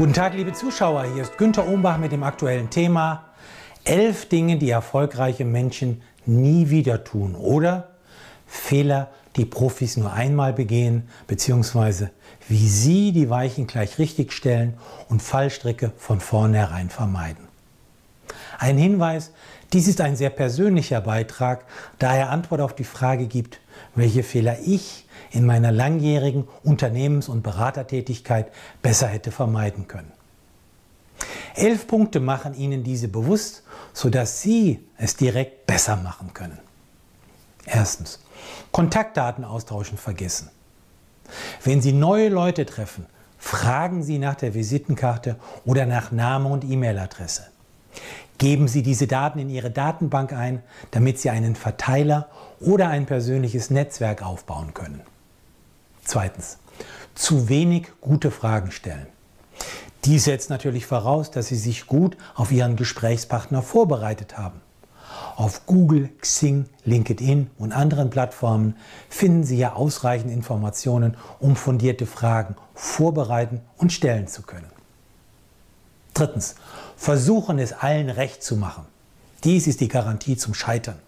Guten Tag, liebe Zuschauer. Hier ist Günter Ohnbach mit dem aktuellen Thema Elf Dinge, die erfolgreiche Menschen nie wieder tun oder Fehler, die Profis nur einmal begehen, beziehungsweise wie sie die Weichen gleich richtig stellen und Fallstricke von vornherein vermeiden. Ein Hinweis, dies ist ein sehr persönlicher Beitrag, da er Antwort auf die Frage gibt, welche Fehler ich in meiner langjährigen Unternehmens- und Beratertätigkeit besser hätte vermeiden können. Elf Punkte machen Ihnen diese bewusst, sodass Sie es direkt besser machen können. Erstens, Kontaktdaten austauschen vergessen. Wenn Sie neue Leute treffen, fragen Sie nach der Visitenkarte oder nach Name und E-Mail-Adresse. Geben Sie diese Daten in Ihre Datenbank ein, damit Sie einen Verteiler oder ein persönliches Netzwerk aufbauen können. Zweitens, zu wenig gute Fragen stellen. Dies setzt natürlich voraus, dass Sie sich gut auf Ihren Gesprächspartner vorbereitet haben. Auf Google, Xing, LinkedIn und anderen Plattformen finden Sie ja ausreichend Informationen, um fundierte Fragen vorbereiten und stellen zu können. Drittens, versuchen es allen recht zu machen. Dies ist die Garantie zum Scheitern.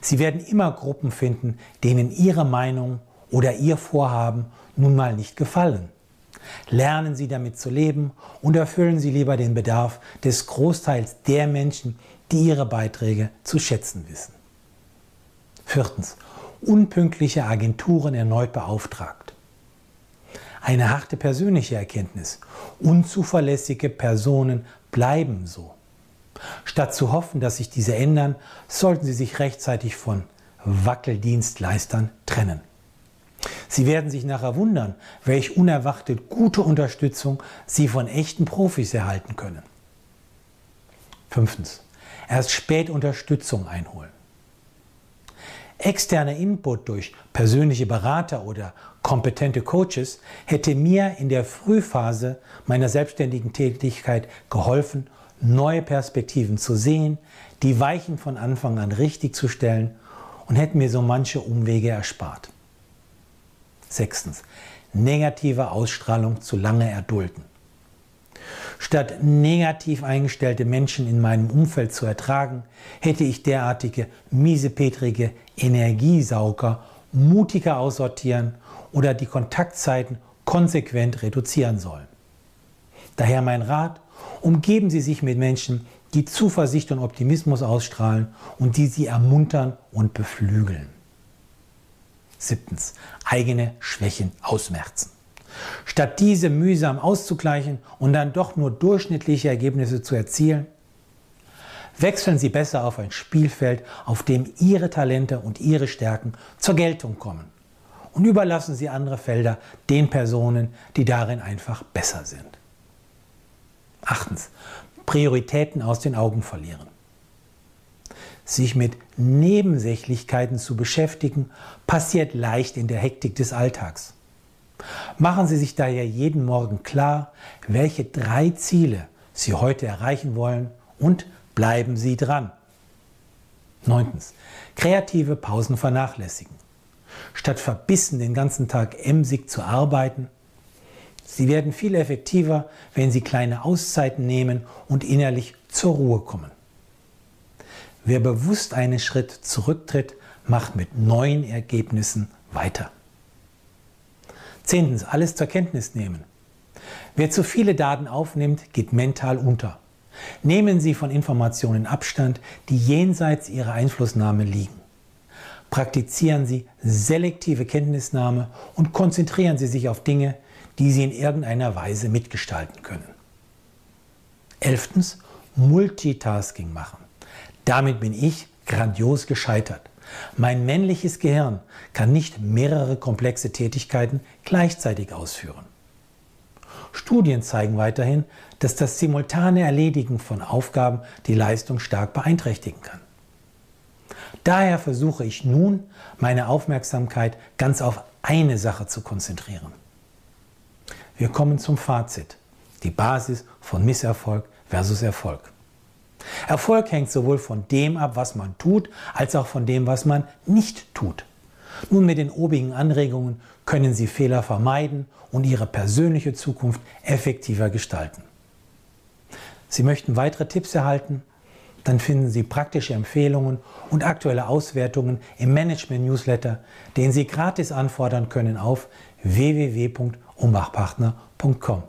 Sie werden immer Gruppen finden, denen Ihre Meinung oder Ihr Vorhaben nun mal nicht gefallen. Lernen Sie damit zu leben und erfüllen Sie lieber den Bedarf des Großteils der Menschen, die Ihre Beiträge zu schätzen wissen. Viertens. Unpünktliche Agenturen erneut beauftragt. Eine harte persönliche Erkenntnis. Unzuverlässige Personen bleiben so. Statt zu hoffen, dass sich diese ändern, sollten Sie sich rechtzeitig von Wackeldienstleistern trennen. Sie werden sich nachher wundern, welch unerwartet gute Unterstützung Sie von echten Profis erhalten können. Fünftens. Erst spät Unterstützung einholen. Externer Input durch persönliche Berater oder kompetente Coaches hätte mir in der Frühphase meiner selbstständigen Tätigkeit geholfen, neue Perspektiven zu sehen, die Weichen von Anfang an richtig zu stellen und hätten mir so manche Umwege erspart. Sechstens. Negative Ausstrahlung zu lange erdulden. Statt negativ eingestellte Menschen in meinem Umfeld zu ertragen, hätte ich derartige miesepetrige Energiesauger mutiger aussortieren oder die Kontaktzeiten konsequent reduzieren sollen. Daher mein Rat, umgeben Sie sich mit Menschen, die Zuversicht und Optimismus ausstrahlen und die Sie ermuntern und beflügeln. Siebtens, eigene Schwächen ausmerzen. Statt diese mühsam auszugleichen und dann doch nur durchschnittliche Ergebnisse zu erzielen, wechseln Sie besser auf ein Spielfeld, auf dem Ihre Talente und Ihre Stärken zur Geltung kommen. Und überlassen Sie andere Felder den Personen, die darin einfach besser sind. Achtens, Prioritäten aus den Augen verlieren. Sich mit Nebensächlichkeiten zu beschäftigen, passiert leicht in der Hektik des Alltags. Machen Sie sich daher jeden Morgen klar, welche drei Ziele Sie heute erreichen wollen und bleiben Sie dran. Neuntens. Kreative Pausen vernachlässigen. Statt verbissen den ganzen Tag emsig zu arbeiten, Sie werden viel effektiver, wenn Sie kleine Auszeiten nehmen und innerlich zur Ruhe kommen. Wer bewusst einen Schritt zurücktritt, macht mit neuen Ergebnissen weiter. Zehntens, alles zur Kenntnis nehmen. Wer zu viele Daten aufnimmt, geht mental unter. Nehmen Sie von Informationen Abstand, die jenseits Ihrer Einflussnahme liegen. Praktizieren Sie selektive Kenntnisnahme und konzentrieren Sie sich auf Dinge, die Sie in irgendeiner Weise mitgestalten können. Elftens, Multitasking machen. Damit bin ich grandios gescheitert. Mein männliches Gehirn kann nicht mehrere komplexe Tätigkeiten gleichzeitig ausführen. Studien zeigen weiterhin, dass das simultane Erledigen von Aufgaben die Leistung stark beeinträchtigen kann. Daher versuche ich nun, meine Aufmerksamkeit ganz auf eine Sache zu konzentrieren. Wir kommen zum Fazit. Die Basis von Misserfolg versus Erfolg. Erfolg hängt sowohl von dem ab, was man tut, als auch von dem, was man nicht tut. Nun mit den obigen Anregungen können Sie Fehler vermeiden und Ihre persönliche Zukunft effektiver gestalten. Sie möchten weitere Tipps erhalten? Dann finden Sie praktische Empfehlungen und aktuelle Auswertungen im Management-Newsletter, den Sie gratis anfordern können auf www.umbachpartner.com.